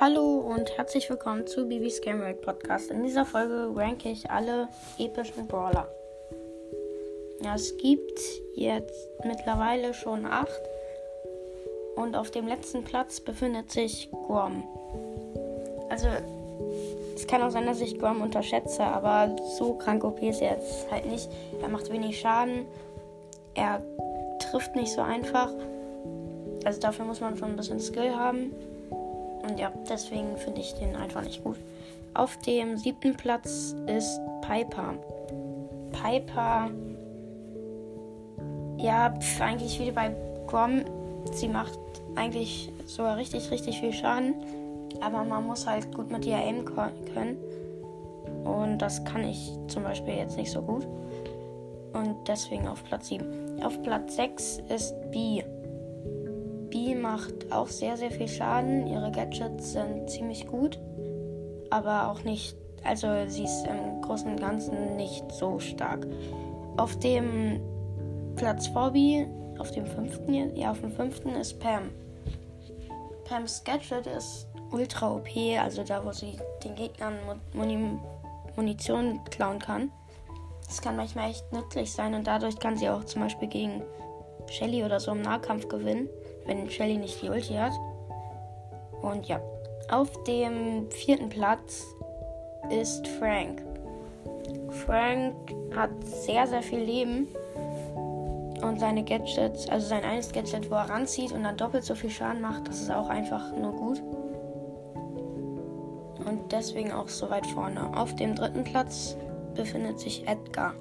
Hallo und herzlich willkommen zu Bibis Game World Podcast. In dieser Folge ranke ich alle epischen Brawler. Ja, es gibt jetzt mittlerweile schon acht und auf dem letzten Platz befindet sich Guam. Also, es kann auch sein, dass ich Guam unterschätze, aber so krank OP ist er jetzt halt nicht. Er macht wenig Schaden, er trifft nicht so einfach. Also dafür muss man schon ein bisschen Skill haben. Und ja, deswegen finde ich den einfach nicht gut. Auf dem siebten Platz ist Piper. Piper, ja, pf, eigentlich wie bei Grom. Sie macht eigentlich sogar richtig, richtig viel Schaden. Aber man muss halt gut mit ihr aimen können. Und das kann ich zum Beispiel jetzt nicht so gut. Und deswegen auf Platz 7. Auf Platz 6 ist B macht auch sehr, sehr viel Schaden. Ihre Gadgets sind ziemlich gut, aber auch nicht, also sie ist im Großen und Ganzen nicht so stark. Auf dem Platz Vorbi, auf dem fünften, ja, auf dem fünften ist Pam. Pams Gadget ist ultra OP, also da, wo sie den Gegnern Muni Munition klauen kann. Das kann manchmal echt nützlich sein und dadurch kann sie auch zum Beispiel gegen Shelly oder so im Nahkampf gewinnen wenn Shelly nicht die Ulti hat. Und ja, auf dem vierten Platz ist Frank. Frank hat sehr, sehr viel Leben. Und seine Gadgets, also sein eines Gadget, wo er ranzieht und dann doppelt so viel Schaden macht, das ist auch einfach nur gut. Und deswegen auch so weit vorne. Auf dem dritten Platz befindet sich Edgar.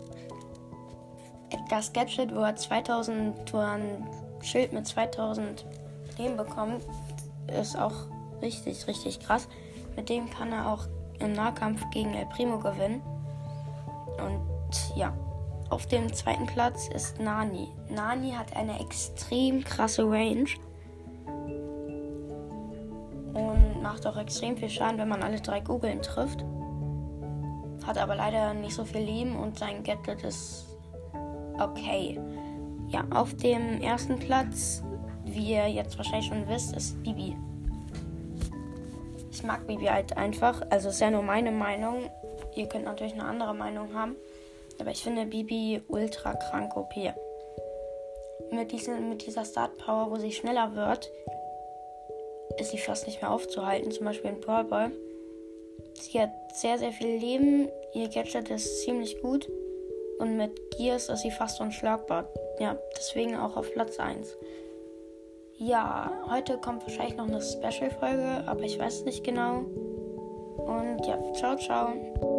Edgars Gadget, wo er 2000 Touren Schild mit 2000 Leben bekommt, ist auch richtig, richtig krass. Mit dem kann er auch im Nahkampf gegen El Primo gewinnen. Und ja, auf dem zweiten Platz ist Nani. Nani hat eine extrem krasse Range und macht auch extrem viel Schaden, wenn man alle drei Kugeln trifft. Hat aber leider nicht so viel Leben und sein Gadget ist okay. Ja, auf dem ersten Platz, wie ihr jetzt wahrscheinlich schon wisst, ist Bibi. Ich mag Bibi halt einfach. Also ist ja nur meine Meinung. Ihr könnt natürlich eine andere Meinung haben. Aber ich finde Bibi ultra krank OP. Mit, diesen, mit dieser Start Power, wo sie schneller wird, ist sie fast nicht mehr aufzuhalten. Zum Beispiel in Brawl Ball. Sie hat sehr, sehr viel Leben. Ihr Gadget ist ziemlich gut. Und mit Gears ist sie fast unschlagbar ja, deswegen auch auf Platz 1. Ja, heute kommt wahrscheinlich noch eine Special-Folge, aber ich weiß nicht genau. Und ja, ciao, ciao.